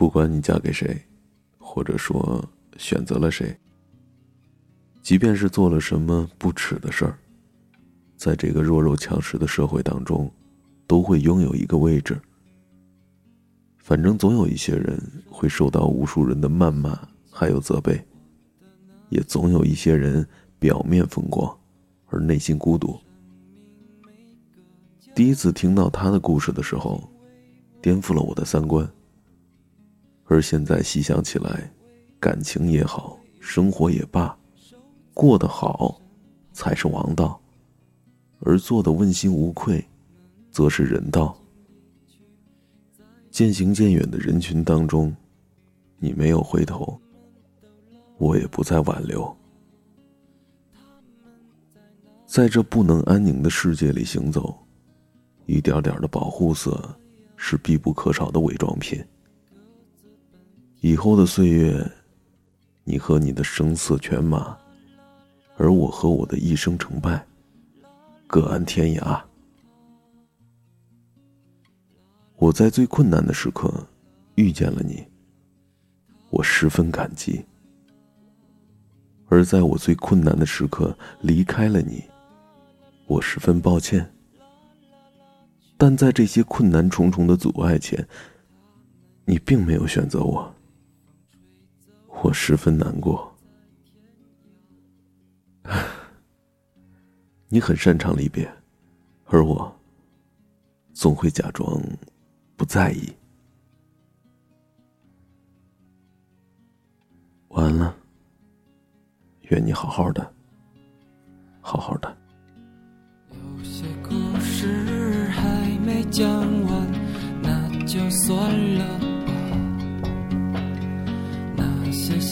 不管你嫁给谁，或者说选择了谁，即便是做了什么不耻的事儿，在这个弱肉强食的社会当中，都会拥有一个位置。反正总有一些人会受到无数人的谩骂，还有责备，也总有一些人表面风光，而内心孤独。第一次听到他的故事的时候，颠覆了我的三观。而现在细想起来，感情也好，生活也罢，过得好，才是王道；而做的问心无愧，则是人道。渐行渐远的人群当中，你没有回头，我也不再挽留。在这不能安宁的世界里行走，一点点的保护色，是必不可少的伪装品。以后的岁月，你和你的声色犬马，而我和我的一生成败，各安天涯。我在最困难的时刻遇见了你，我十分感激；而在我最困难的时刻离开了你，我十分抱歉。但在这些困难重重的阻碍前，你并没有选择我。我十分难过，你很擅长离别，而我总会假装不在意。完了，愿你好好的，好好的。有些故事还没讲完，那就算了。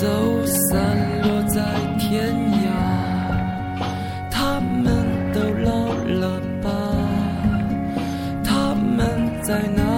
走散落在天涯他们都老了吧？他们在哪